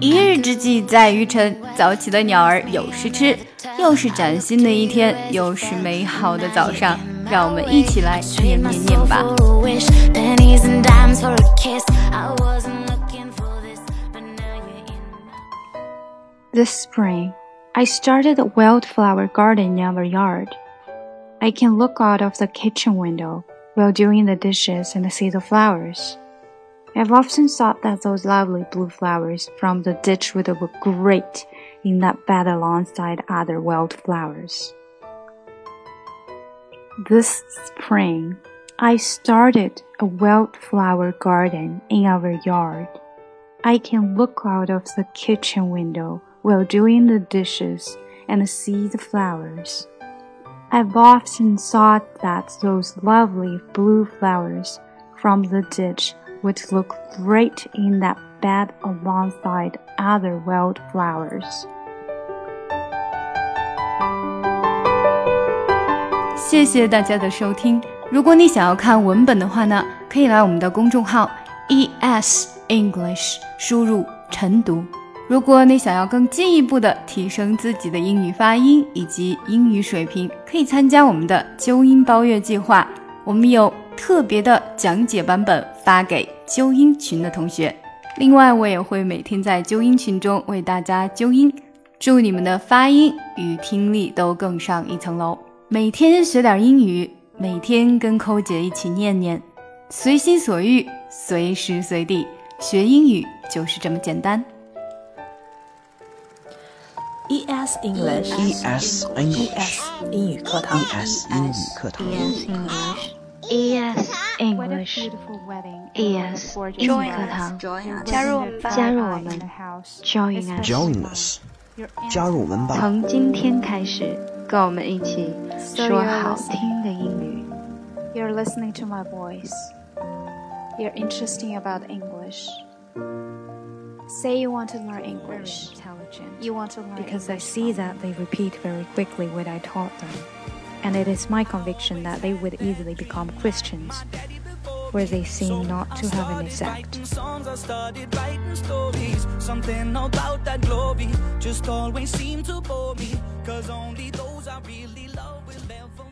一日之计在于晨，早起的鸟儿有食吃。又是崭新的一天，又是美好的早上，让我们一起来念念念吧。This spring, I started a wildflower garden in our yard. I can look out of the kitchen window while doing the dishes and see the flowers. I've often thought that those lovely blue flowers from the ditch would look great in that bed alongside other wild flowers. This spring, I started a wildflower garden in our yard. I can look out of the kitchen window while doing the dishes and see the flowers. I've often thought that those lovely blue flowers from the ditch would look great in that bed alongside other wildflowers. 谢谢大家的收听。如果你想要看文本的话呢，可以来我们的公众号 ES English 输入晨读。如果你想要更进一步的提升自己的英语发音以及英语水平，可以参加我们的纠音包月计划。我们有特别的讲解版本发给纠音群的同学。另外，我也会每天在纠音群中为大家纠音，祝你们的发音与听力都更上一层楼。每天学点英语，每天跟扣姐一起念念，随心所欲，随时随地学英语就是这么简单。ES English ES English 英语课堂 ES 英语课堂 ES English ES 英语课堂，加入加入我们，Join us， Join us，加入我们吧。从今天开始，跟我们一起说好听的英语。 You're listening to my voice. You're interesting about English. Say you want to learn English. You want to learn because I English see that they repeat very quickly what I taught them. And it is my conviction that they would easily become Christians, where they seem not to have an effect. Something about that glory just always to bore me, cause only those I really love will ever.